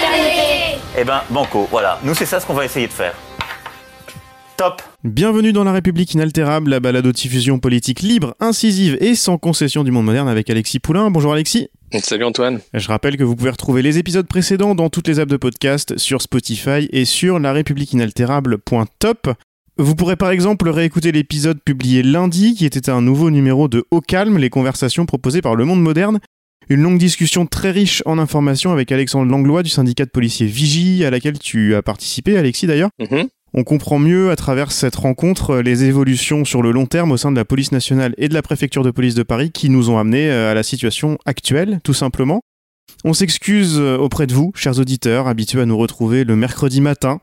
fraternité. Eh ben, banco, voilà. Nous, c'est ça ce qu'on va essayer de faire. Top Bienvenue dans La République inaltérable, la balado-diffusion politique libre, incisive et sans concession du monde moderne avec Alexis Poulain. Bonjour Alexis. Salut Antoine. Je rappelle que vous pouvez retrouver les épisodes précédents dans toutes les apps de podcast, sur Spotify et sur larépubliqueinaltérable.top. Vous pourrez par exemple réécouter l'épisode publié lundi qui était un nouveau numéro de Au calme, les conversations proposées par Le Monde Moderne. Une longue discussion très riche en informations avec Alexandre Langlois du syndicat de policiers Vigie à laquelle tu as participé Alexis d'ailleurs. Mhm. On comprend mieux à travers cette rencontre les évolutions sur le long terme au sein de la police nationale et de la préfecture de police de Paris qui nous ont amenés à la situation actuelle, tout simplement. On s'excuse auprès de vous, chers auditeurs, habitués à nous retrouver le mercredi matin.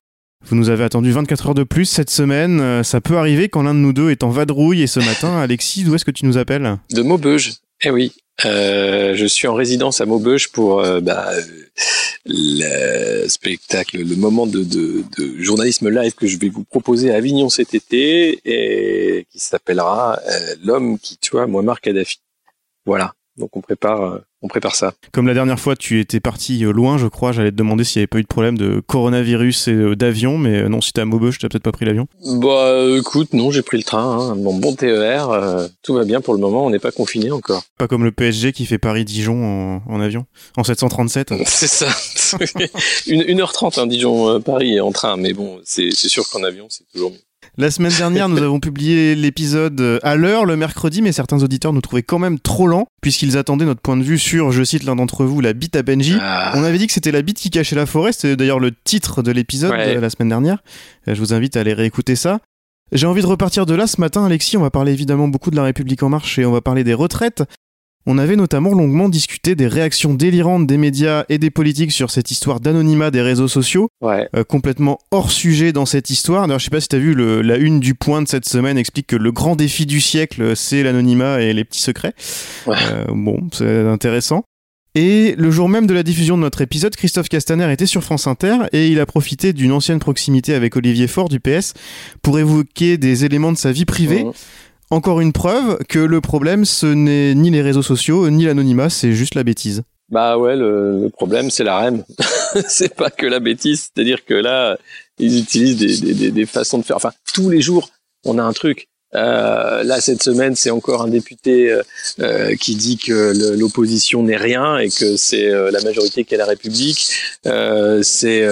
Vous nous avez attendu 24 heures de plus cette semaine. Euh, Ça peut arriver quand l'un de nous deux est en vadrouille et ce matin, Alexis, d'où est-ce que tu nous appelles? De Maubeuge. Eh oui. Euh, je suis en résidence à Maubeuge pour euh, bah, euh, le spectacle, le moment de, journalisme live que je vais vous proposer à Avignon cet été et qui s'appellera L'homme qui tua Muammar Kadhafi. Voilà. Donc on prépare, euh, on prépare ça. Comme la dernière fois, tu étais parti euh, loin, je crois. J'allais te demander s'il n'y avait pas eu de problème de coronavirus et euh, d'avion, mais non, si t'es à Maubeuge, t'as peut-être pas pris l'avion. Bah écoute, non, j'ai pris le train, hein, mon bon TER, euh, tout va bien pour le moment, on n'est pas confiné encore. Pas comme le PSG qui fait Paris-Dijon en, en avion, en 737. C'est ça. une, 1h30, hein, Dijon-Paris en train, mais bon, c'est c'est sûr qu'en avion, c'est toujours mieux. La semaine dernière, nous avons publié l'épisode euh, à l'heure le mercredi, mais certains auditeurs nous trouvaient quand même trop lents, puisqu'ils attendaient notre point de vue sur, je cite l'un d'entre vous, la bite à Benji. Ah. On avait dit que c'était la bite qui cachait la forêt, c'était d'ailleurs le titre de l'épisode Ouais. de la semaine dernière. Euh, Je vous invite à aller réécouter ça. J'ai envie de repartir de là ce matin, Alexis. On va parler évidemment beaucoup de la République en marche et on va parler des retraites. On avait notamment longuement discuté des réactions délirantes des médias et des politiques sur cette histoire d'anonymat des réseaux sociaux Ouais. euh, complètement hors sujet dans cette histoire. D'ailleurs, je sais pas si t'as vu le, la une du point de cette semaine explique que le grand défi du siècle, c'est l'anonymat et les petits secrets. Ouais. Euh, bon, c'est intéressant. Et le jour même de la diffusion de notre épisode, Christophe Castaner était sur France Inter et il a profité d'une ancienne proximité avec Olivier Faure du PS pour évoquer des éléments de sa vie privée. Encore une preuve que le problème, ce n'est ni les réseaux sociaux, ni l'anonymat, c'est juste la bêtise. Bah ouais, le, le problème c'est la REM. c'est pas que la bêtise, c'est-à-dire que là, ils utilisent des, des, des, des façons de faire. Enfin, tous les jours, on a un truc. Euh, là, cette semaine, c'est encore un député euh, euh, qui dit que l'opposition n'est rien et que c'est euh, la majorité qui est la République. Euh, c'est,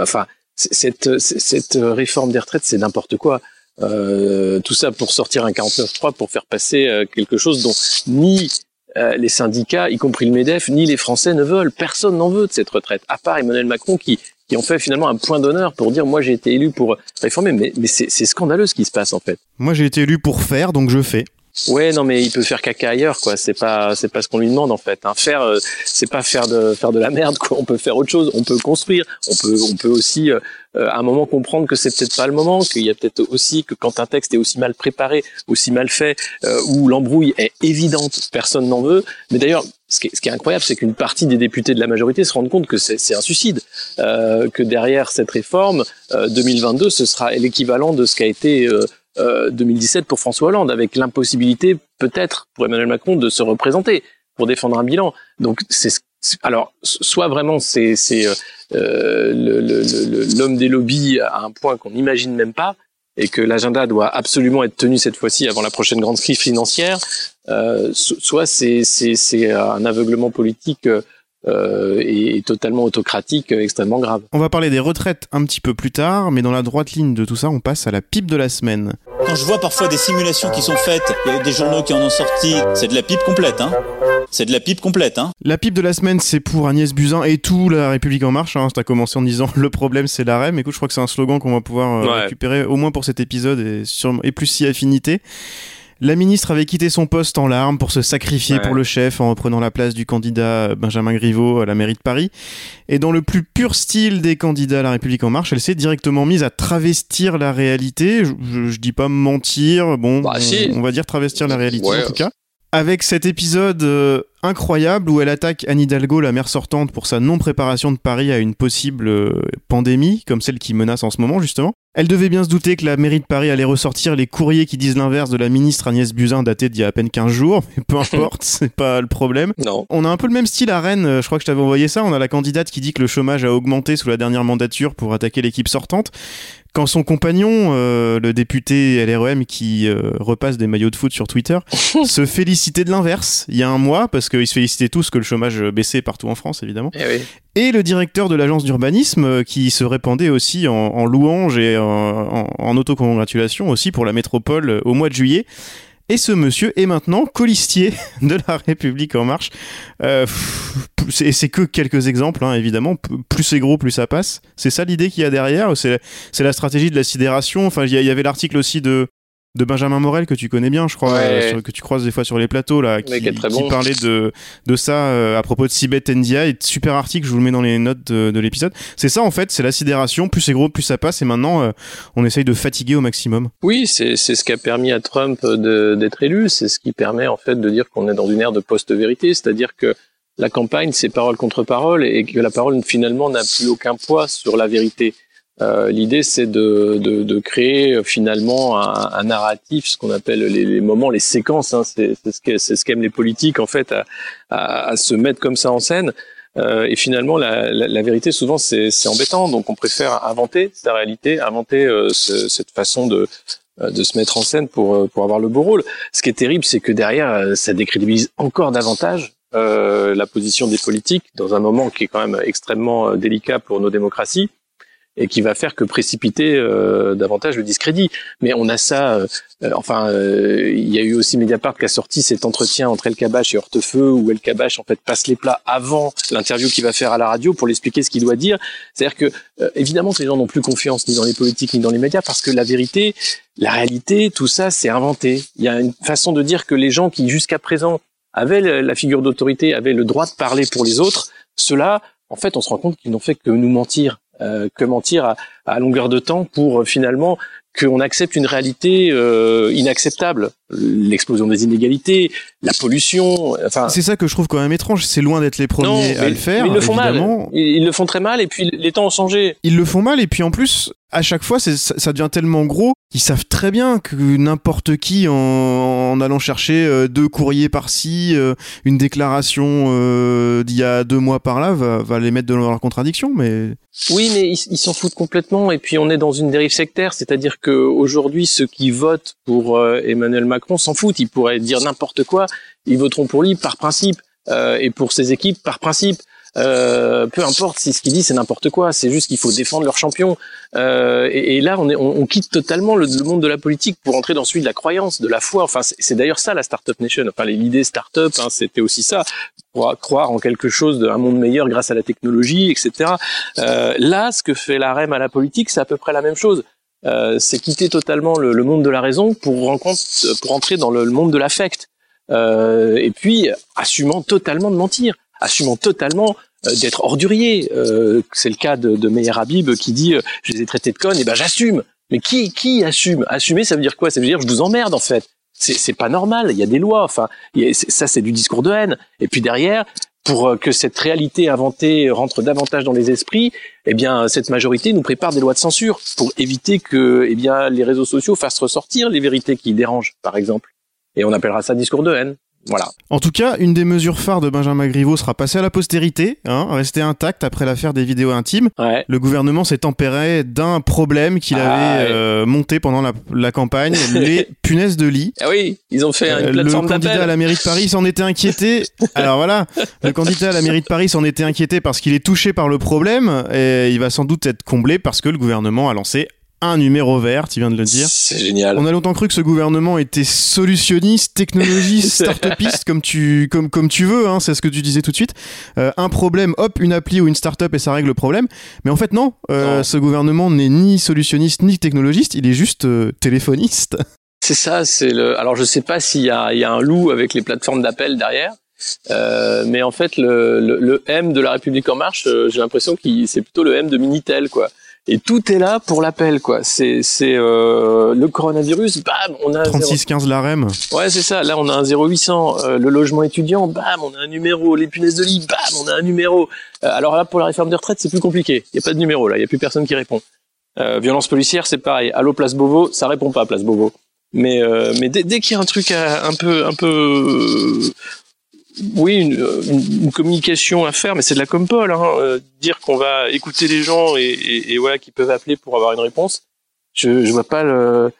enfin, cette, cette réforme des retraites, c'est n'importe quoi. Euh, tout ça pour sortir un 49.3 pour faire passer euh, quelque chose dont ni euh, les syndicats, y compris le MEDEF, ni les Français ne veulent. Personne n'en veut de cette retraite, à part Emmanuel Macron qui, qui en fait finalement un point d'honneur pour dire moi j'ai été élu pour réformer. Mais, mais c'est c'est scandaleux ce qui se passe en fait. Moi, j'ai été élu pour faire, donc je fais. Ouais, non, mais il peut faire caca ailleurs, quoi. C'est pas, c'est pas ce qu'on lui demande en fait. Hein. Faire, euh, c'est pas faire de faire de la merde, quoi. On peut faire autre chose. On peut construire. On peut, on peut aussi euh, euh, à un moment comprendre que c'est peut-être pas le moment, qu'il y a peut-être aussi que quand un texte est aussi mal préparé, aussi mal fait, euh, où l'embrouille est évidente, personne n'en veut. Mais d'ailleurs, ce qui est, ce qui est incroyable, c'est qu'une partie des députés de la majorité se rendent compte que c'est un suicide, euh, que derrière cette réforme, euh, 2022, ce sera l'équivalent de ce qu'a été euh, euh, 2017 pour François Hollande, avec l'impossibilité peut-être pour Emmanuel Macron de se représenter pour défendre un bilan. Donc c'est alors soit vraiment c'est euh, euh, l'homme des lobbies à un point qu'on n'imagine même pas et que l'agenda doit absolument être tenu cette fois-ci avant la prochaine grande crise financière, euh, so- soit c'est un aveuglement politique euh, euh, et, et totalement autocratique euh, extrêmement grave. On va parler des retraites un petit peu plus tard, mais dans la droite ligne de tout ça, on passe à la pipe de la semaine. Quand je vois parfois des simulations qui sont faites, il y a des journaux qui en ont sorti, c'est de la pipe complète, hein. C'est de la pipe complète, hein. La pipe de la semaine, c'est pour Agnès Buzyn et tout La République En Marche. Hein. T'as commencé en disant le problème, c'est la REM. Écoute, je crois que c'est un slogan qu'on va pouvoir euh, Ouais. récupérer au moins pour cet épisode et, sur, et plus si affinité. La ministre avait quitté son poste en larmes pour se sacrifier pour le chef en reprenant la place du candidat Benjamin Griveaux à la mairie de Paris. Et dans le plus pur style des candidats à la République en marche, elle s'est directement mise à travestir la réalité. Je, je, dis pas mentir, bon, Bah, on, si. on va dire travestir la réalité Ouais. en tout cas. Avec cet épisode euh, incroyable où elle attaque Anne Hidalgo, la maire sortante, pour sa non-préparation de Paris à une possible euh, pandémie, comme celle qui menace en ce moment justement. Elle devait bien se douter que la mairie de Paris allait ressortir les courriers qui disent l'inverse de la ministre Agnès Buzyn datés d'il y a à peine 15 jours, mais peu importe, c'est pas le problème. Non. On a un peu le même style à Rennes, euh, je crois que je t'avais envoyé ça, on a la candidate qui dit que le chômage a augmenté sous la dernière mandature pour attaquer l'équipe sortante. Quand son compagnon, euh, le député LREM qui euh, repasse des maillots de foot sur Twitter, se félicitait de l'inverse il y a un mois, parce qu'ils se félicitaient tous que le chômage baissait partout en France, évidemment. Eh oui. Et le directeur de l'agence d'urbanisme euh, qui se répandait aussi en, en louange et en, en, en autocongratulation aussi pour la métropole au mois de juillet. Et ce monsieur est maintenant colistier de la République en marche. Euh, c'est que quelques exemples, hein, évidemment. Plus c'est gros, plus ça passe. C'est ça l'idée qu'il y a derrière? C'est la stratégie de la sidération. Enfin, il y avait l'article aussi de de Benjamin Morel que tu connais bien, je crois, Ouais. euh, sur- que tu croises des fois sur les plateaux là, qui, qui qui bon. parlait de de ça euh, à propos de Sibet NDI. Super article, je vous le mets dans les notes de, de l'épisode. C'est ça en fait, c'est la sidération. Plus c'est gros, plus ça passe. Et maintenant, euh, on essaye de fatiguer au maximum. Oui, c'est c'est ce qui a permis à Trump de- d'être élu. C'est ce qui permet en fait de dire qu'on est dans une ère de post-vérité, c'est-à-dire que la campagne, c'est parole contre parole et que la parole finalement n'a plus aucun poids sur la vérité. Euh, L'idée, c'est de, de, de créer euh, finalement un, un narratif, ce qu'on appelle les, les moments, les séquences. Hein, c'est ce c'est ce qu'aiment les politiques en fait, à, à, à se mettre comme ça en scène. Euh, et finalement, la, la, la vérité, souvent, c'est embêtant. Donc, on préfère inventer sa réalité, inventer euh, ce- cette façon de, euh, de se mettre en scène pour, pour avoir le beau rôle. Ce qui est terrible, c'est que derrière, ça décrédibilise encore davantage euh, la position des politiques dans un moment qui est quand même extrêmement délicat pour nos démocraties et qui va faire que précipiter euh, davantage le discrédit. Mais on a ça, euh, euh, enfin, euh, il y a eu aussi Mediapart qui a sorti cet entretien entre El Kabash et Hortefeux où El Kabash en fait passe les plats avant l'interview qu'il va faire à la radio pour l'expliquer ce qu'il doit dire. C'est-à-dire que euh, évidemment les gens n'ont plus confiance ni dans les politiques ni dans les médias parce que la vérité, la réalité, tout ça c'est inventé. Il y a une façon de dire que les gens qui jusqu'à présent avaient la figure d'autorité, avaient le droit de parler pour les autres, ceux-là, en fait, on se rend compte qu'ils n'ont fait que nous mentir, euh, que mentir à, à longueur de temps pour euh, finalement qu'on accepte une réalité euh, inacceptable, l'explosion des inégalités, la pollution, enfin. C'est ça que je trouve quand même étrange. C'est loin d'être les premiers Non, à le faire. ils le font évidemment. mal. Ils, ils le font très mal et puis les temps ont changé. Ils le font mal et puis en plus, à chaque fois, ça, devient tellement gros qu'ils savent très bien que n'importe qui, en, allant chercher euh, deux courriers par-ci, euh, une déclaration euh, d'il y a deux mois par-là, va, les mettre dans leur contradiction. Mais Oui, mais ils s'en foutent complètement. Et puis on est dans une dérive sectaire, c'est-à-dire que aujourd'hui, ceux qui votent pour Emmanuel Macron s'en foutent. Ils pourraient dire n'importe quoi. Ils voteront pour lui par principe et pour ses équipes par principe. Euh, peu importe si ce qu'il dit c'est n'importe quoi, c'est juste qu'il faut défendre leur champion. Euh, et, là, on, est, on, quitte totalement le, monde de la politique pour entrer dans celui de la croyance, de la foi. Enfin, c'est d'ailleurs ça la startup nation. Enfin, l'idée startup, hein, c'était aussi ça, croire en quelque chose d'un monde meilleur grâce à la technologie, etc. Euh, là, ce que fait la REM à la politique, c'est à peu près la même chose. Euh, c'est quitter totalement le, monde de la raison pour, entrer dans le, le monde de l'affect. Euh, et puis, assumant totalement de mentir, assumant totalement d'être ordurier. Euh, c'est le cas de, de Meir Habib qui dit euh, je les ai traités de connes, et ben j'assume. Mais qui qui assume? Assumer, ça veut dire quoi? Ça veut dire je vous emmerde en fait. C'est pas normal. Il y a des lois. Enfin, ça c'est du discours de haine. Et puis derrière, pour euh, que cette réalité inventée rentre davantage dans les esprits, eh bien cette majorité nous prépare des lois de censure pour éviter que eh bien les réseaux sociaux fassent ressortir les vérités qui dérangent, par exemple. Et on appellera ça discours de haine. Voilà. en tout cas, une des mesures phares de Benjamin Griveaux sera passée à la postérité, hein, restée intacte après l'affaire des vidéos intimes. Ouais. Le gouvernement s'est tempéré d'un problème qu'il Ah, avait ouais. euh, monté pendant la, la campagne, les punaises de lit. Ah oui, ils ont fait Euh, le candidat à la mairie de Paris s'en était inquiété. Alors voilà, le candidat à la mairie de Paris s'en était inquiété parce qu'il est touché par le problème et il va sans doute être comblé parce que le gouvernement a lancé un numéro vert, tu viens de le dire. C'est génial. On a longtemps cru que ce gouvernement était solutionniste, technologiste, start-upiste, comme tu, comme, comme tu veux, hein, c'est ce que tu disais tout de suite. Euh, un problème, hop, une appli ou une start-up et ça règle le problème. Mais en fait, non, euh, Non. ce gouvernement n'est ni solutionniste ni technologiste, il est juste euh, téléphoniste. c'est ça, c'est le. Alors je sais pas s'il y a, il y a un loup avec les plateformes d'appel derrière, mais en fait le, le, le, M de la République en marche, j'ai l'impression que c'est plutôt le M de Minitel quoi. Et tout est là pour l'appel quoi. C'est c'est euh, le coronavirus, bam, on a 3615 l'AREM. Ouais c'est ça. Là on a un 0800. Euh, le logement étudiant, bam, on a un numéro. Les punaises de lit, bam, on a un numéro. Euh, alors là pour la réforme des retraites c'est plus compliqué. Il y a pas de numéro là. Il y a plus personne qui répond. Euh, violence policière, c'est pareil. Allô, place Beauvau, ça répond pas, place Beauvau. Mais euh, mais dès, dès qu'il y a un truc un peu un peu oui une, une, communication à faire, mais c'est de la compole. Hein, euh, dire qu'on va écouter les gens et, et, et voilà qui peuvent appeler pour avoir une réponse. Je je vois pas le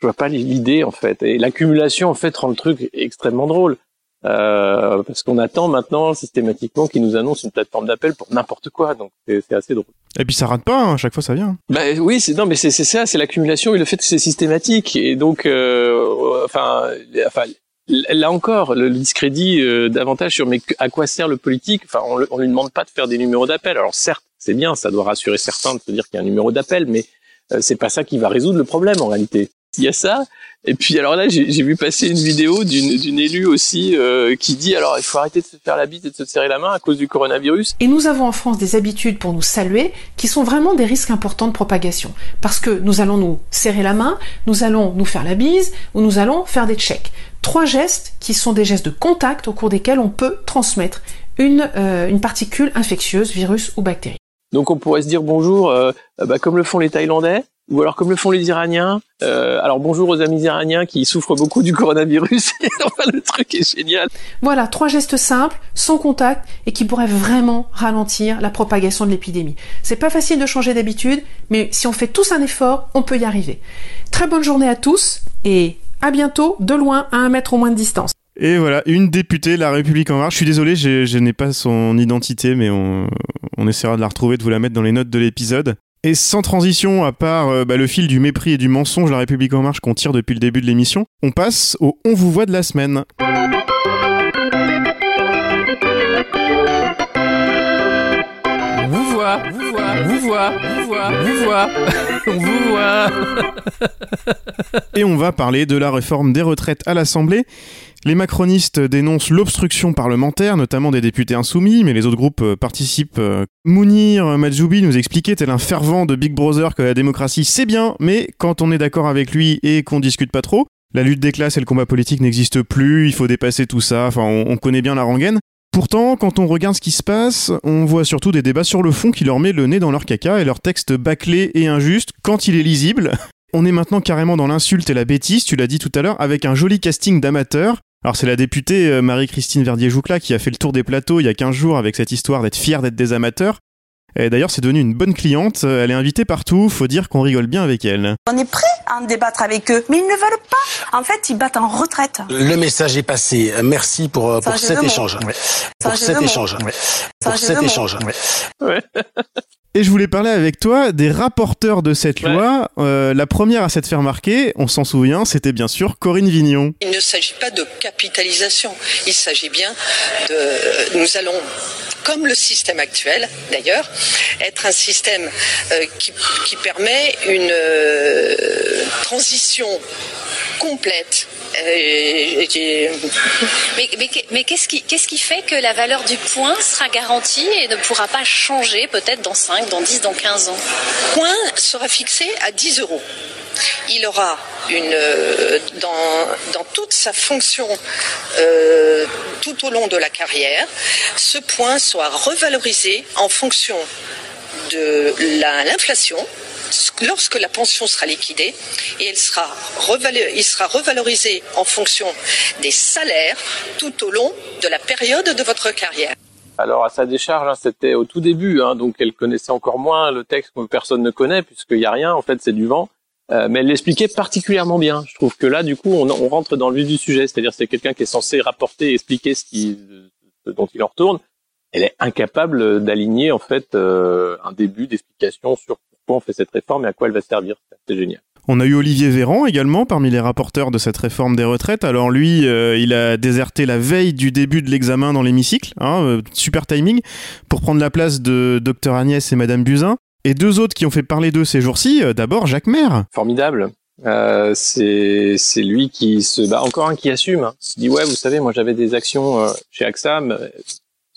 je vois pas l'idée en fait. Et l'accumulation en fait rend le truc extrêmement drôle. Euh, parce qu'on attend maintenant systématiquement qu'ils nous annoncent une plateforme d'appel pour n'importe quoi, donc c'est assez drôle. Et puis ça rate pas, hein, à chaque fois ça vient. Bah oui, c'est non, mais c'est ça, c'est l'accumulation et le fait que c'est systématique et donc, euh, enfin, enfin, là encore, le discrédit euh, davantage sur mais à quoi sert le politique? Enfin, on, on lui demande pas de faire des numéros d'appel. Alors certes, c'est bien, ça doit rassurer certains de se dire qu'il y a un numéro d'appel, mais euh, c'est pas ça qui va résoudre le problème en réalité. Il y a ça, et puis alors là, j'ai vu passer une vidéo d'une élue aussi euh, qui dit alors il faut arrêter de se faire la bite et de se serrer la main à cause du coronavirus. Et nous avons en France des habitudes pour nous saluer qui sont vraiment des risques importants de propagation. Parce que nous allons nous serrer la main, nous allons nous faire la bise ou nous allons faire des checks. Trois gestes qui sont des gestes de contact au cours desquels on peut transmettre une, euh, une particule infectieuse, virus ou bactérie. Donc on pourrait se dire bonjour, euh, bah, comme le font les Thaïlandais, ou alors comme le font les Iraniens. Euh, alors bonjour aux amis iraniens qui souffrent beaucoup du coronavirus. le truc est génial. Voilà, trois gestes simples, sans contact, et qui pourraient vraiment ralentir la propagation de l'épidémie. C'est pas facile de changer d'habitude, mais si on fait tous un effort, on peut y arriver. Très bonne journée à tous, et à bientôt, de loin, à un mètre au moins de distance. Et voilà, une députée, La République en marche. Je suis désolé, je n'ai pas son identité, mais on, on essaiera de la retrouver, de vous la mettre dans les notes de l'épisode. Et sans transition, à part euh, bah, le fil du mépris et du mensonge La République en marche qu'on tire depuis le début de l'émission, on passe au On vous voit de la semaine. Vous voit, vous voit, vous voit, on vous voit. et on va parler de la réforme des retraites à l'Assemblée. Les macronistes dénoncent l'obstruction parlementaire, notamment des députés insoumis, mais les autres groupes euh, participent. Mounir Majoubi nous expliquait, tel un fervent de Big Brother, que la démocratie c'est bien, mais quand on est d'accord avec lui et qu'on discute pas trop, la lutte des classes et le combat politique n'existent plus, il faut dépasser tout ça, enfin on, on connaît bien la rengaine. Pourtant, quand on regarde ce qui se passe, on voit surtout des débats sur le fond qui leur met le nez dans leur caca et leur texte bâclé et injuste quand il est lisible. On est maintenant carrément dans l'insulte et la bêtise, tu l'as dit tout à l'heure, avec un joli casting d'amateurs. Alors c'est la députée euh, Marie-Christine Verdier-Joucla qui a fait le tour des plateaux il y a 15 jours avec cette histoire d'être fière d'être des amateurs. Et d'ailleurs, c'est devenu une bonne cliente. Elle est invitée partout. Faut dire qu'on rigole bien avec elle. On est prêt à en débattre avec eux, mais ils ne veulent pas. En fait, ils battent en retraite. Le message est passé. Merci pour, pour cet échange. Ouais. Pour cet échange. Ouais. Pour cet échange. Ouais. Et je voulais parler avec toi des rapporteurs de cette loi. Euh, la première à s'être fait remarquer, on s'en souvient, c'était bien sûr Corinne Vignon. Il ne s'agit pas de capitalisation. Il s'agit bien de. Nous allons comme le système actuel d'ailleurs, être un système euh, qui, qui, permet une euh, transition complète. Euh, mais, mais, mais qu'est-ce qui, fait que la valeur du point sera garantie et ne pourra pas changer peut-être dans 5, dans 10, dans 15 ans? Point sera fixé à 10 euros. Il aura une, dans, dans toute sa fonction euh, tout au long de la carrière, ce point soit revalorisé en fonction de l'inflation lorsque la pension sera liquidée et elle sera il sera revalorisé en fonction des salaires tout au long de la période de votre carrière. Alors à sa décharge, hein, c'était au tout début, hein, donc elle connaissait encore moins le texte que personne ne connaît puisqu'il n'y a rien, en fait c'est du vent. Euh, mais elle l'expliquait particulièrement bien. Je trouve que là, du coup, on, rentre dans le vif du sujet. C'est-à-dire, c'est quelqu'un qui est censé rapporter et expliquer ce, qui, dont il en retourne. Elle est incapable d'aligner en fait euh, un début d'explication sur pourquoi on fait cette réforme et à quoi elle va servir. C'est génial. On a eu Olivier Véran également parmi les rapporteurs de cette réforme des retraites. Alors lui, euh, il a déserté la veille du début de l'examen dans l'hémicycle, hein, euh, super timing, pour prendre la place de Dr Agnès et Madame Buzyn. Et deux autres qui ont fait parler d'eux ces jours-ci, euh, d'abord Jacques Maire. Formidable. Euh, c'est c'est lui qui se bah encore un qui assume. Hein. Il se dit ouais, vous savez, moi j'avais des actions chez AXA, mais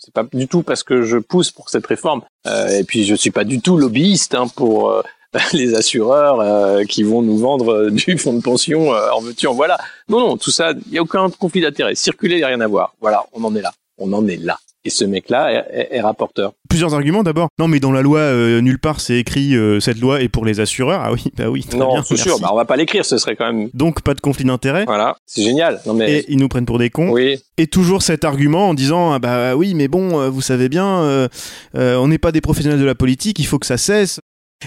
c'est pas du tout parce que je pousse pour cette réforme. Euh, et puis je suis pas du tout lobbyiste hein, pour euh, les assureurs euh, qui vont nous vendre du fonds de pension en veux-tu voilà. Non non, tout ça, il y a aucun conflit d'intérêt. Circuler, il y a rien à voir. Voilà, on en est là. On en est là. Et ce mec-là est, est, rapporteur. Plusieurs arguments d'abord. Non, mais dans la loi, euh, nulle part c'est écrit euh, cette loi est pour les assureurs. Ah oui, bah oui. Très non, c'est sûr. Bah, on va pas l'écrire, ce serait quand même. Donc pas de conflit d'intérêt. Voilà, c'est génial. Non mais. Et ils nous prennent pour des cons. Oui. Et toujours cet argument en disant ah bah oui, mais bon, euh, vous savez bien, on n'est pas des professionnels de la politique, il faut que ça cesse.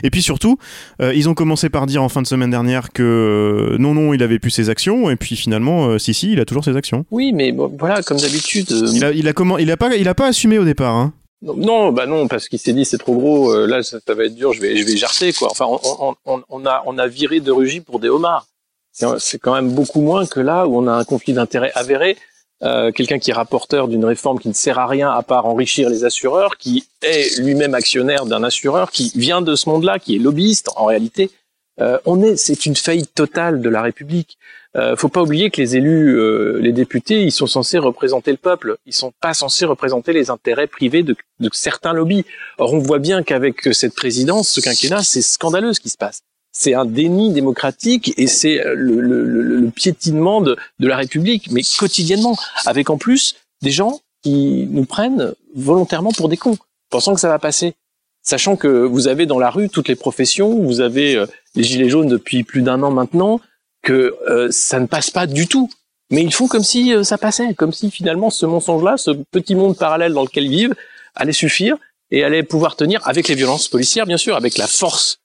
Et puis surtout, euh, ils ont commencé par dire en fin de semaine dernière que euh, non, non, il avait plus ses actions, et puis finalement, euh, si, si, il a toujours ses actions. Oui, mais bon, voilà, comme d'habitude. Il a, il a comment, il a pas, il a pas assumé au départ. Hein. Non, bah non, parce qu'il s'est dit c'est trop gros. là, ça, ça, va être dur. Je vais, je vais jarter quoi. Enfin, on, on, on, a, on a viré de rugis pour des homards. C'est quand même beaucoup moins que là où on a un conflit d'intérêt avéré. Euh, quelqu'un qui est rapporteur d'une réforme qui ne sert à rien à part enrichir les assureurs, qui est lui-même actionnaire d'un assureur, qui vient de ce monde-là, qui est lobbyiste en réalité. Euh, on est, c'est une faillite totale de la République. Euh, faut pas oublier que les élus, euh, les députés, ils sont censés représenter le peuple. Ils sont pas censés représenter les intérêts privés de, de certains lobbies. Or, on voit bien qu'avec cette présidence, ce quinquennat, c'est scandaleux ce qui se passe c'est un déni démocratique et c'est le, piétinement de, de, la République, mais quotidiennement, avec en plus des gens qui nous prennent volontairement pour des cons, pensant que ça va passer. Sachant que vous avez dans la rue toutes les professions, vous avez euh, les gilets jaunes depuis plus d'un an maintenant, que euh, ça ne passe pas du tout. Mais ils font comme si euh, ça passait, comme si finalement ce mensonge-là, ce petit monde parallèle dans lequel ils vivent, allait suffire et allait pouvoir tenir avec les violences policières, bien sûr, avec la force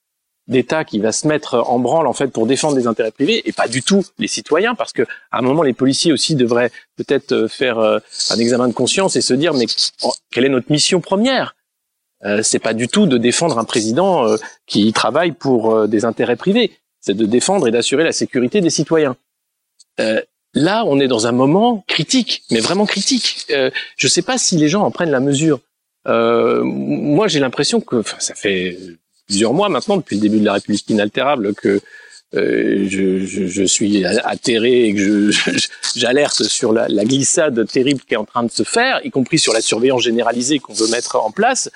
d'État qui va se mettre en branle en fait pour défendre les intérêts privés et pas du tout les citoyens parce que à un moment les policiers aussi devraient peut-être euh, faire euh, un examen de conscience et se dire mais quelle est notre mission première? Euh, c'est pas du tout de défendre un président euh, qui travaille pour des intérêts privés. C'est de défendre et d'assurer la sécurité des citoyens. Là on est dans un moment critique mais vraiment critique. Je sais pas si les gens en prennent la mesure. Moi j'ai l'impression que ça fait plusieurs mois maintenant, depuis le début de la République inaltérable, que euh, je, je, je, suis atterré et que j'alerte sur la, la, glissade terrible qui est en train de se faire, y compris sur la surveillance généralisée qu'on veut mettre en place.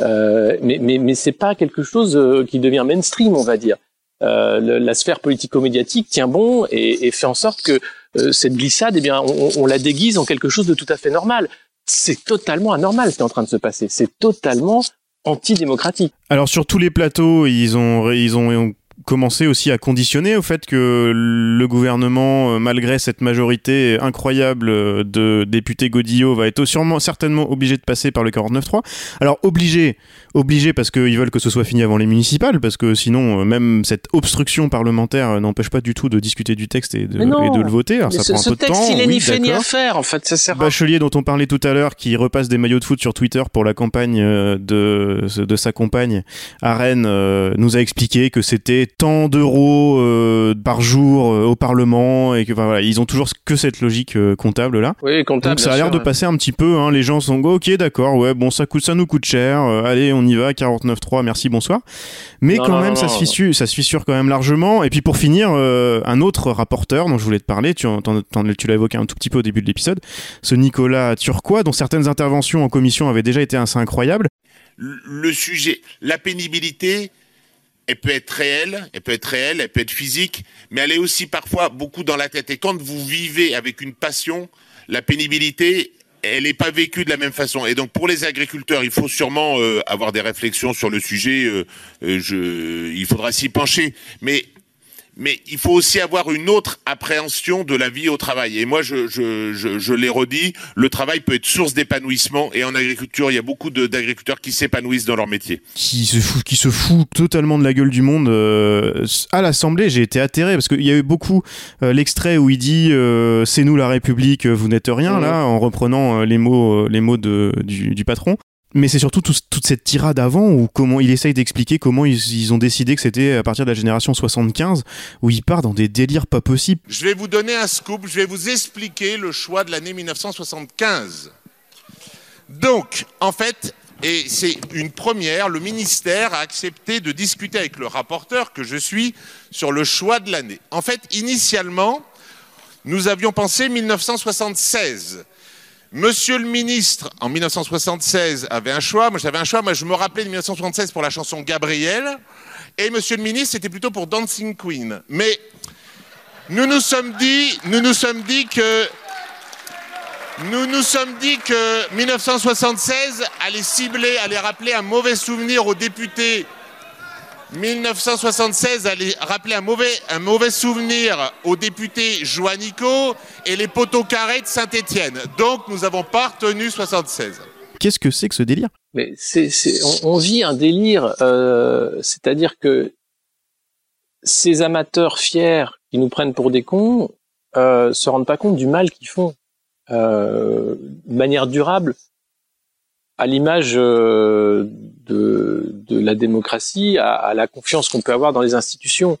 Euh, mais mais, mais c'est pas quelque chose euh, qui devient mainstream, on va dire. Euh, la sphère politico-médiatique tient bon et, et, fait en sorte que euh, cette glissade, eh bien, on, on, la déguise en quelque chose de tout à fait normal. C'est totalement anormal ce qui est en train de se passer. C'est totalement antidémocratique. Alors sur tous les plateaux, ils ont, ils ont commencer aussi à conditionner au fait que le gouvernement, euh, malgré cette majorité incroyable euh, de députés Godillot, va être sûrement certainement obligé de passer par le 49-3. Alors obligé, obligé parce qu'ils veulent que ce soit fini avant les municipales, parce que sinon euh, même cette obstruction parlementaire n'empêche pas du tout de discuter du texte et de, et de le voter. Alors, ça ce, prend un ce peu texte, de temps. il est oui, ni fait ni à faire, en fait, ça sert. Bachelier dont on parlait tout à l'heure, qui repasse des maillots de foot sur Twitter pour la campagne de, de sa compagne à Rennes, nous a expliqué que c'était tant d'euros euh, par jour euh, au Parlement et que enfin, voilà, ils ont toujours que cette logique euh, comptable là. Oui, comptable, Donc ça a l'air de passer un petit peu. Hein, les gens sont ok, d'accord, ouais, bon ça coûte, ça nous coûte cher. euh, allez, on y va, 49.3, merci, bonsoir. Mais Non, quand non, même, non, ça non. se fissure, ça se fissure quand même largement. Et puis pour finir, euh, un autre rapporteur dont je voulais te parler, tu, tu l'as évoqué un tout petit peu au début de l'épisode, ce Nicolas Turquois, dont certaines interventions en commission avaient déjà été assez incroyables. le sujet, la pénibilité, elle peut être réelle, elle peut être réelle, elle peut être physique, mais elle est aussi parfois beaucoup dans la tête. Et quand vous vivez avec une passion, la pénibilité, elle n'est pas vécue de la même façon. Et donc pour les agriculteurs, il faut sûrement euh, avoir des réflexions sur le sujet. euh, euh, il faudra s'y pencher, mais mais il faut aussi avoir une autre appréhension de la vie au travail. Et moi, je, je, je, je l'ai redit, le travail peut être source d'épanouissement. Et en agriculture, il y a beaucoup d'agriculteurs qui s'épanouissent dans leur métier. qui se fout, qui se fout totalement de la gueule du monde euh, à l'Assemblée. J'ai été atterré parce qu'il y a eu beaucoup euh, l'extrait où il dit euh, c'est nous la République, vous n'êtes rien Mhm. là, en reprenant euh, les mots, les mots de, du, du patron. Mais c'est surtout tout- toute cette tirade avant où comment il essaye d'expliquer comment ils, ils ont décidé que c'était à partir de la génération 75 où il part dans des délires pas possibles. Je vais vous donner un scoop, je vais vous expliquer le choix de l'année 1975. Donc, en fait, Et c'est une première, le ministère a accepté de discuter avec le rapporteur que je suis sur le choix de l'année. En fait, initialement, nous avions pensé 1976. Monsieur le ministre, en 1976, avait un choix. Moi, j'avais un choix. Moi, je me rappelais de 1976 pour la chanson Gabriel. Et monsieur le ministre, c'était plutôt pour Dancing Queen. Mais nous nous sommes dit, nous nous sommes dit que nous nous sommes dit que 1976 allait cibler, allait rappeler un mauvais souvenir aux députés. 1976 allait rappeler un mauvais, un mauvais souvenir aux députés Joannico et les poteaux carrés de Saint-Étienne. Donc nous avons pas retenu 76. Qu'est-ce que c'est que ce délire? Mais c'est, c'est, on, on vit un délire, euh, c'est-à-dire que ces amateurs fiers qui nous prennent pour des cons euh, se rendent pas compte du mal qu'ils font euh, de manière durable, à l'image euh, de, de la démocratie, à, à la confiance qu'on peut avoir dans les institutions.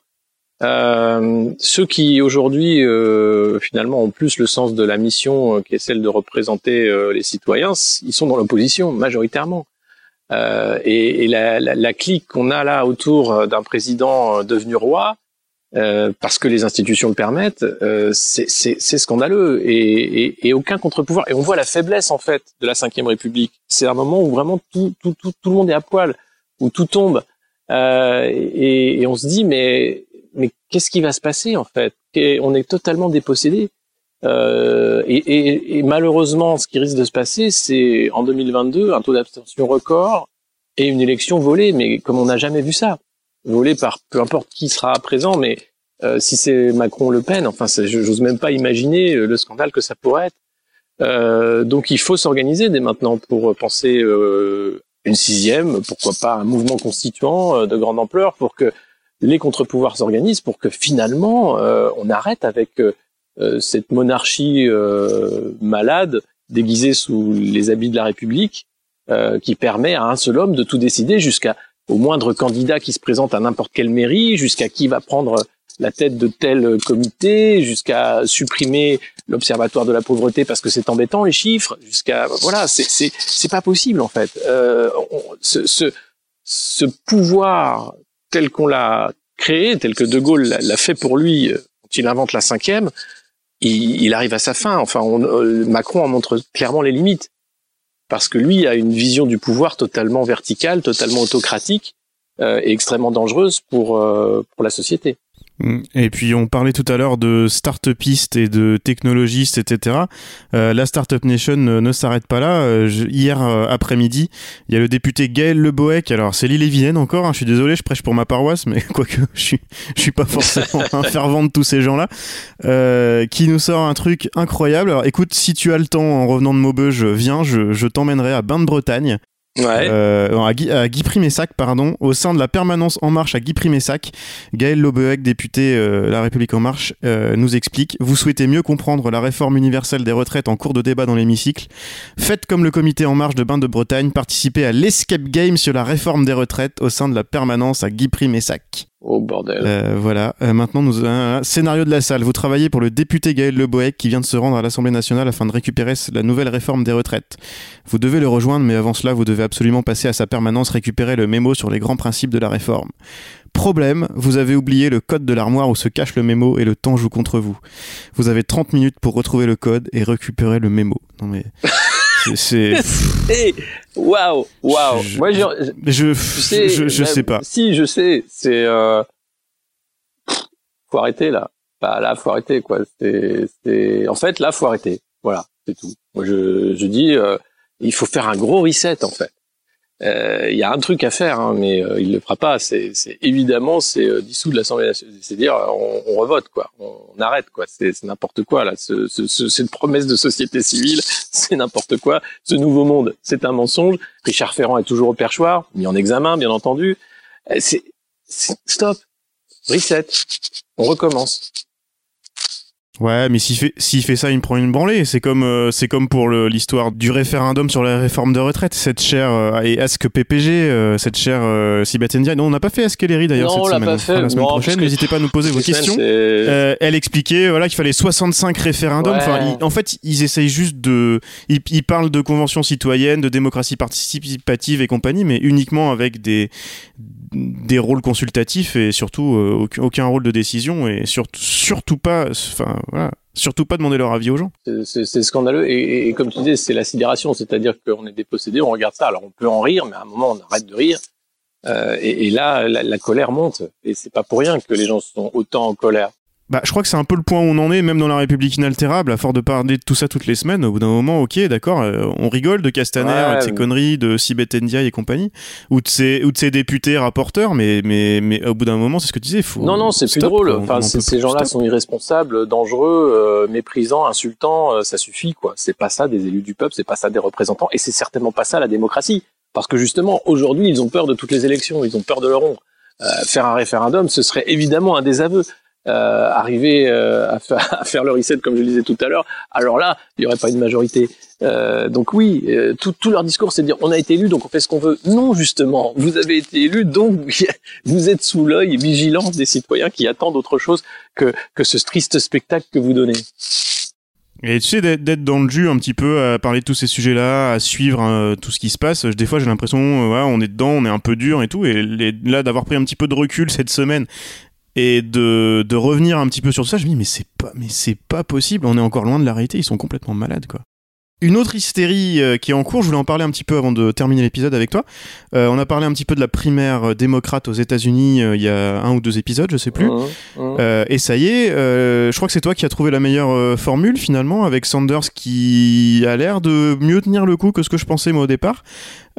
Euh, ceux qui aujourd'hui euh, finalement ont plus le sens de la mission euh, qui est celle de représenter euh, les citoyens, ils sont dans l'opposition majoritairement. Euh, et, et la, la, la, clique qu'on a là autour d'un président devenu roi, euh, parce que les institutions le permettent, euh, c'est scandaleux et, et, et, aucun contre-pouvoir. Et on voit la faiblesse en fait de la Ve République. C'est un moment où vraiment tout, tout, tout, tout, le monde est à poil, où tout tombe. Euh, et, et, on se dit mais mais qu'est-ce qui va se passer en fait? On est totalement dépossédé. Euh, et, malheureusement, ce qui risque de se passer, c'est en 2022 un taux d'abstention record et une élection volée, mais comme on n'a jamais vu ça volé par peu importe qui sera présent, mais euh, si c'est Macron-Le Pen, enfin, j'ose même pas imaginer euh, le scandale que ça pourrait être. Euh, donc il faut s'organiser dès maintenant pour penser euh, une sixième, pourquoi pas un mouvement constituant euh, de grande ampleur pour que les contre-pouvoirs s'organisent, pour que finalement euh, on arrête avec cette monarchie malade déguisée sous les habits de la République qui permet à un seul homme de tout décider jusqu'à au moindre candidat qui se présente à n'importe quelle mairie, jusqu'à qui va prendre la tête de tel comité, jusqu'à supprimer l'observatoire de la pauvreté parce que c'est embêtant les chiffres, jusqu'à voilà, c'est c'est c'est pas possible en fait. Euh, ce, ce ce pouvoir tel qu'on l'a créé, tel que De Gaulle l'a fait pour lui euh, quand il invente la cinquième, il, il arrive à sa fin. Enfin, on, euh, Macron en montre clairement les limites parce que lui a une vision du pouvoir totalement verticale, totalement autocratique euh, et extrêmement dangereuse pour, euh, pour la société. Mm. Et puis on parlait tout à l'heure de start-upistes et de technologistes, etc. Euh, la Startup Nation ne, s'arrête pas là. Euh, hier euh, après-midi, il y a le député Gaël Le Boec. Alors c'est l'île et Vilaine encore. Hein, je suis désolé, je prêche pour ma paroisse, mais quoique je suis, je suis pas forcément un fervent de tous ces gens-là, euh, qui nous sort un truc incroyable. Alors écoute, si tu as le temps en revenant de Maubeuge, viens, je, je t'emmènerai à Bain de Bretagne. Euh, à, Guy, Primessac, pardon, au sein de la permanence En Marche à Guy Primessac, Gaël Lobeek, député euh, La République En Marche, euh, nous explique Vous souhaitez mieux comprendre la réforme universelle des retraites en cours de débat dans l'hémicycle. Faites comme le comité En Marche de Bain de Bretagne, participez à l'escape game sur la réforme des retraites au sein de la permanence à Guy Primessac. Oh bordel. Euh, voilà. Euh, maintenant, nous un scénario de la salle. Vous travaillez pour le député Gaël Le Boec qui vient de se rendre à l'Assemblée nationale afin de récupérer la nouvelle réforme des retraites. Vous devez le rejoindre, mais avant cela, vous devez absolument passer à sa permanence récupérer le mémo sur les grands principes de la réforme. Problème, vous avez oublié le code de l'armoire où se cache le mémo et le temps joue contre vous. Vous avez 30 minutes pour retrouver le code et récupérer le mémo. Non mais c'est waouh waouh. Moi je je, sais, je, je sais pas. si je sais c'est euh... faut arrêter là. Bah là faut arrêter quoi. C'est en fait là faut arrêter. Voilà c'est tout. Moi je je dis euh, il faut faire un gros reset en fait euh, il y a un truc à faire, hein, mais euh, il le fera pas. C'est évidemment c'est euh, dissoudre l'Assemblée nationale, c'est dire on, on, revote quoi, on, on arrête quoi. C'est n'importe quoi là. Ce, ce, cette promesse de société civile, c'est n'importe quoi. Ce nouveau monde, c'est un mensonge. Richard Ferrand est toujours au perchoir, mis en examen bien entendu. Euh, c'est stop, reset, on recommence. Ouais, mais s'il fait s'il fait ça, il me prend une branlée. C'est comme euh, c'est comme pour le- l'histoire du référendum sur la réforme de retraite. Cette chère euh, et Ask PPG, euh, cette chère euh, Sibeth Ndiaye. Non, on n'a pas fait Ask Kellery d'ailleurs cette semaine. pas fait. La semaine Non, prochaine, que n'hésitez pas à nous poser vos questions. Euh, elle expliquait voilà qu'il fallait 65 référendums. Ouais. Enfin, ils- en fait, ils essayent juste de. Ils, ils parlent de convention citoyenne, de démocratie participative et compagnie, mais uniquement avec des des rôles consultatifs et surtout euh, aucun, rôle de décision et surtout surtout pas. Enfin voilà, surtout pas demander leur avis aux gens. C'est- scandaleux et, et- et comme tu disais, c'est la sidération, c'est-à-dire qu'on est dépossédé, on regarde ça, alors on peut en rire, mais à un moment on arrête de rire. Euh, et, et là, la, la colère monte et c'est pas pour rien que les gens sont autant en colère. Bah, je crois que c'est un peu le point où on en est, même dans la République inaltérable, à force de parler de tout ça toutes les semaines. Au bout d'un moment, ok, d'accord, euh, on rigole de Castaner, Ouais, de ses conneries, de Sibeth Ndiaye et compagnie, ou de ses, ou de ses députés rapporteurs, mais, mais, mais au bout d'un moment, c'est ce que tu disais, faut. Non, non, c'est plus drôle. on- Enfin, on ces gens-là sont irresponsables, dangereux, euh, méprisants, insultants. euh, ça suffit, quoi. C'est pas ça des élus du peuple, c'est pas ça des représentants, et c'est certainement pas ça la démocratie. Parce que justement, aujourd'hui, ils ont peur de toutes les élections, ils ont peur de leur ombre. Euh, faire un référendum, ce serait évidemment un désaveu. Euh, arriver euh, à, faire, le reset, comme je le disais tout à l'heure, alors là, il n'y aurait pas une majorité. Euh, donc oui, tout, leur discours, c'est de dire on a été élu, donc on fait ce qu'on veut. Non, justement, vous avez été élu, donc vous êtes sous l'œil vigilant des citoyens qui attendent autre chose que, ce triste spectacle que vous donnez. Et tu sais, d'être dans le jus un petit peu, à parler de tous ces sujets-là, à suivre euh, tout ce qui se passe, des fois j'ai l'impression, euh, on est dedans, on est un peu dur et tout, et les- là d'avoir pris un petit peu de recul cette semaine et de, de revenir un petit peu sur tout ça, je me dis, mais c'est pas, mais c'est pas possible, on est encore loin de la réalité, ils sont complètement malades, quoi. Une autre hystérie euh, qui est en cours, je voulais en parler un petit peu avant de terminer l'épisode avec toi. Euh, on a parlé un petit peu de la primaire démocrate aux États-Unis euh, il y a un ou deux épisodes, je sais plus. Mmh, mmh. Euh, et ça y est, je crois que c'est toi qui as trouvé la meilleure formule finalement, avec Sanders qui a l'air de mieux tenir le coup que ce que je pensais moi au départ.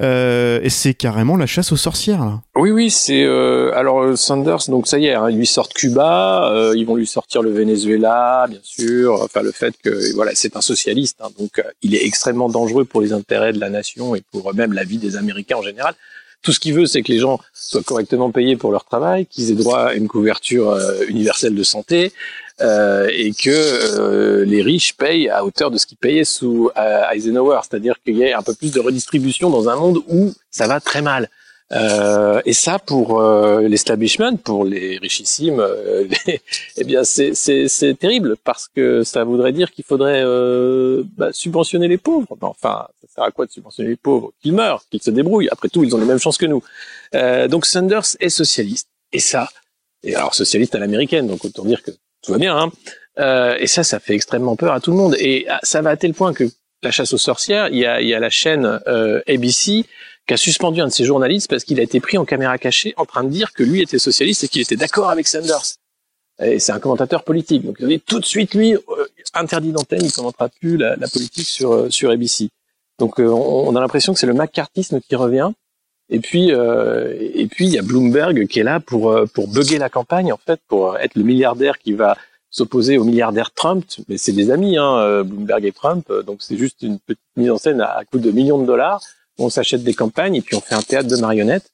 Euh, et c'est carrément la chasse aux sorcières. Oui, oui, c'est euh, alors euh, Sanders. Donc ça y est, hein, ils lui sortent Cuba, euh, ils vont lui sortir le Venezuela, bien sûr. Enfin, le fait que voilà, c'est un socialiste, hein, donc euh, il est extrêmement dangereux pour les intérêts de la nation et pour même la vie des Américains en général. Tout ce qu'il veut, c'est que les gens soient correctement payés pour leur travail, qu'ils aient droit à une couverture euh, universelle de santé, euh, et que euh, les riches payent à hauteur de ce qu'ils payaient sous euh, Eisenhower, c'est-à-dire qu'il y ait un peu plus de redistribution dans un monde où ça va très mal. Euh, et ça, pour euh, l'establishment, pour les richissimes, euh, eh bien, c'est terrible parce que ça voudrait dire qu'il faudrait euh, bah, subventionner les pauvres. Enfin, ça sert à quoi de subventionner les pauvres Qu'ils meurent, qu'ils se débrouillent? Après tout, ils ont les mêmes chances que nous. Euh, donc Sanders est socialiste. Et ça, et alors socialiste à l'américaine, donc autant dire que tout va bien. Hein. Euh, et ça, ça fait extrêmement peur à tout le monde. Et ah, ça va à tel point que la chasse aux sorcières, il y a, il y a la chaîne euh, ABC qui a suspendu un de ses journalistes parce qu'il a été pris en caméra cachée en train de dire que lui était socialiste et qu'il était d'accord avec Sanders. Et c'est un commentateur politique. Donc dit tout de suite, lui, euh, interdit d'antenne, il commentera plus la, la politique sur, euh, sur ABC. Donc on, on a l'impression que c'est le macartisme qui revient. Et puis, euh, et puis il y a Bloomberg qui est là pour euh, pour bugger la campagne en fait, pour être le milliardaire qui va s'opposer au milliardaire Trump. Mais c'est des amis, hein, euh, Bloomberg et Trump. euh, Donc c'est juste une petite mise en scène à, à coût de millions de dollars. On s'achète des campagnes et puis on fait un théâtre de marionnettes.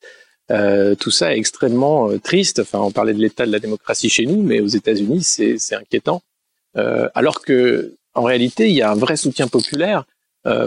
Euh, tout ça est extrêmement triste. Enfin, on parlait de l'état de la démocratie chez nous, mais aux États-Unis, c'est inquiétant. Euh, alors que en réalité, il y a un vrai soutien populaire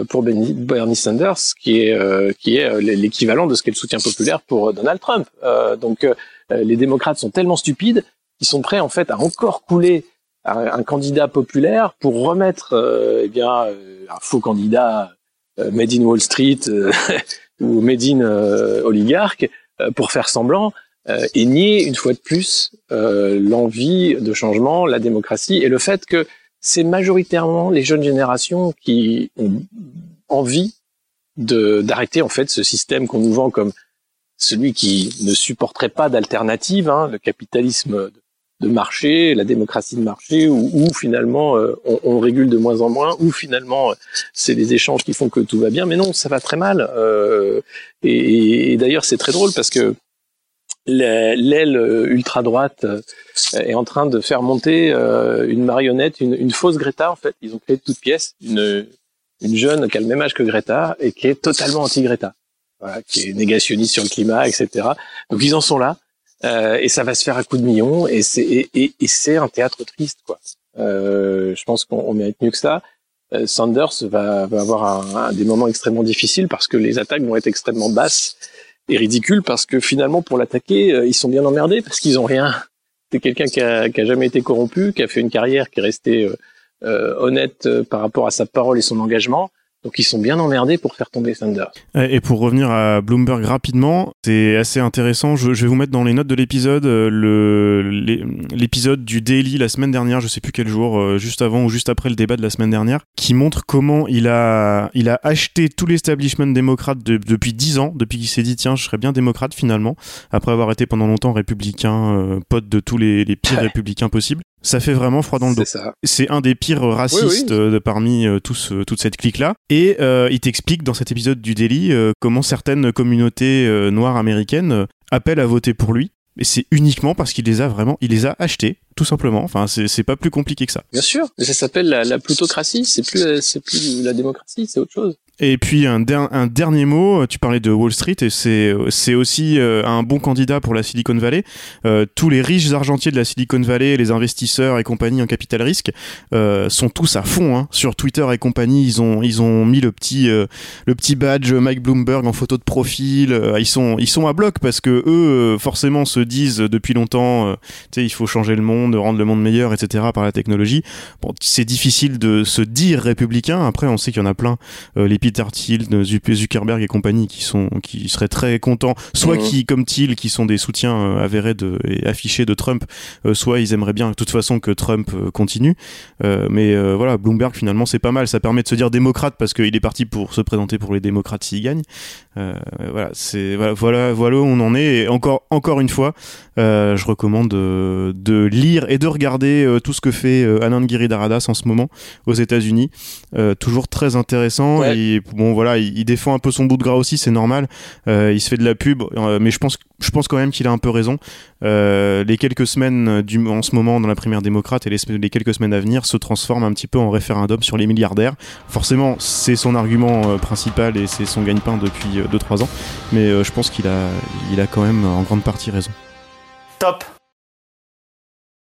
pour Bernie, Sanders, qui est euh, qui est euh, l'équivalent de ce qu'est le soutien populaire pour euh, Donald Trump. Euh, donc, euh, les démocrates sont tellement stupides qu'ils sont prêts en fait à encore couler un, candidat populaire pour remettre euh, eh bien euh, un faux candidat euh, made in Wall Street euh, ou made in euh, oligarque euh, pour faire semblant euh, et nier une fois de plus euh, l'envie de changement, la démocratie et le fait que c'est majoritairement les jeunes générations qui ont envie de d'arrêter en fait ce système qu'on nous vend comme celui qui ne supporterait pas d'alternative, hein, le capitalisme de marché, la démocratie de marché, où, où finalement euh, on, on, régule de moins en moins, où finalement c'est les échanges qui font que tout va bien, mais non, ça va très mal. Euh, et, et d'ailleurs, c'est très drôle parce que l'aile ultra droite est en train de faire monter une marionnette, une, fausse Greta en fait. Ils ont créé de toutes pièces une, une jeune qui a le même âge que Greta et qui est totalement anti-Greta, voilà, qui est négationniste sur le climat, etc. Donc ils en sont là. Euh, et ça va se faire à coups de millions et c'est et, c'est un théâtre triste quoi. je pense qu'on mérite mieux que ça. Sanders va, avoir des moments extrêmement difficiles parce que les attaques vont être extrêmement basses et ridicules parce que finalement pour l'attaquer ils sont bien emmerdés parce qu'ils ont rien. C'est quelqu'un qui a, qui a jamais été corrompu, qui a fait une carrière qui est restée honnête par rapport à sa parole et son engagement donc ils sont bien emmerdés pour faire tomber Sanders. Et pour revenir à Bloomberg rapidement, c'est assez intéressant. Je, vais vous mettre dans les notes de l'épisode euh, l'épisode du Daily la semaine dernière, je sais plus quel jour, euh, juste avant ou juste après le débat de la semaine dernière, qui montre comment il a, il a acheté tout l'establishment démocrate depuis 10 ans, depuis qu'il s'est dit tiens, je serais bien démocrate finalement, après avoir été pendant longtemps républicain, euh, pote de tous les, les pires républicains possibles ça fait vraiment froid dans le dos. C'est un des pires racistes De, parmi euh, tous, euh, toute cette clique-là. Et euh, il t'explique dans cet épisode du Daily comment certaines communautés noires américaines appellent à voter pour lui. Et c'est uniquement parce qu'il les a vraiment, il les a achetés, tout simplement. Enfin, c'est pas plus compliqué que ça. Bien sûr, ça s'appelle la, la plutocratie. C'est plus, c'est plus la démocratie, c'est autre chose. Et puis un, dernier mot, tu parlais de Wall Street et c'est c'est aussi euh, un bon candidat pour la Silicon Valley. Euh, tous les riches argentiers de la Silicon Valley, les investisseurs et compagnie en capital risque euh, sont tous à fond hein. sur Twitter et compagnie. Ils ont ils ont mis le petit le petit badge Mike Bloomberg en photo de profil. ils sont ils sont à bloc parce que eux forcément se disent depuis longtemps, tu sais il faut changer le monde, rendre le monde meilleur, etc. par la technologie. Bon c'est difficile de se dire républicain. Après on sait qu'il y en a plein. les Peter Thiel, Zuckerberg et compagnie qui sont qui seraient très contents, soit qui comme Thiel qui sont des soutiens euh, avérés de, et affichés de Trump, euh, soit ils aimeraient bien de toute façon que Trump euh, continue. mais voilà, Bloomberg finalement c'est pas mal, ça permet de se dire démocrate parce qu'il est parti pour se présenter pour les démocrates s'il gagne. Voilà, c'est voilà, voilà, où on en est. Et encore encore une fois, je recommande de, lire et de regarder tout ce que fait Anand Giridharadas en ce moment aux États-Unis. toujours très intéressant bon voilà, il, défend un peu son bout de gras aussi, c'est normal. Euh, il se fait de la pub, euh, mais je pense, je pense quand même qu'il a un peu raison. Euh, les quelques semaines en ce moment dans la primaire démocrate et les, quelques semaines à venir se transforment un petit peu en référendum sur les milliardaires. Forcément, c'est son argument principal et c'est son gagne-pain depuis 2-3 ans, mais je pense qu'il a, il a quand même en grande partie raison. Top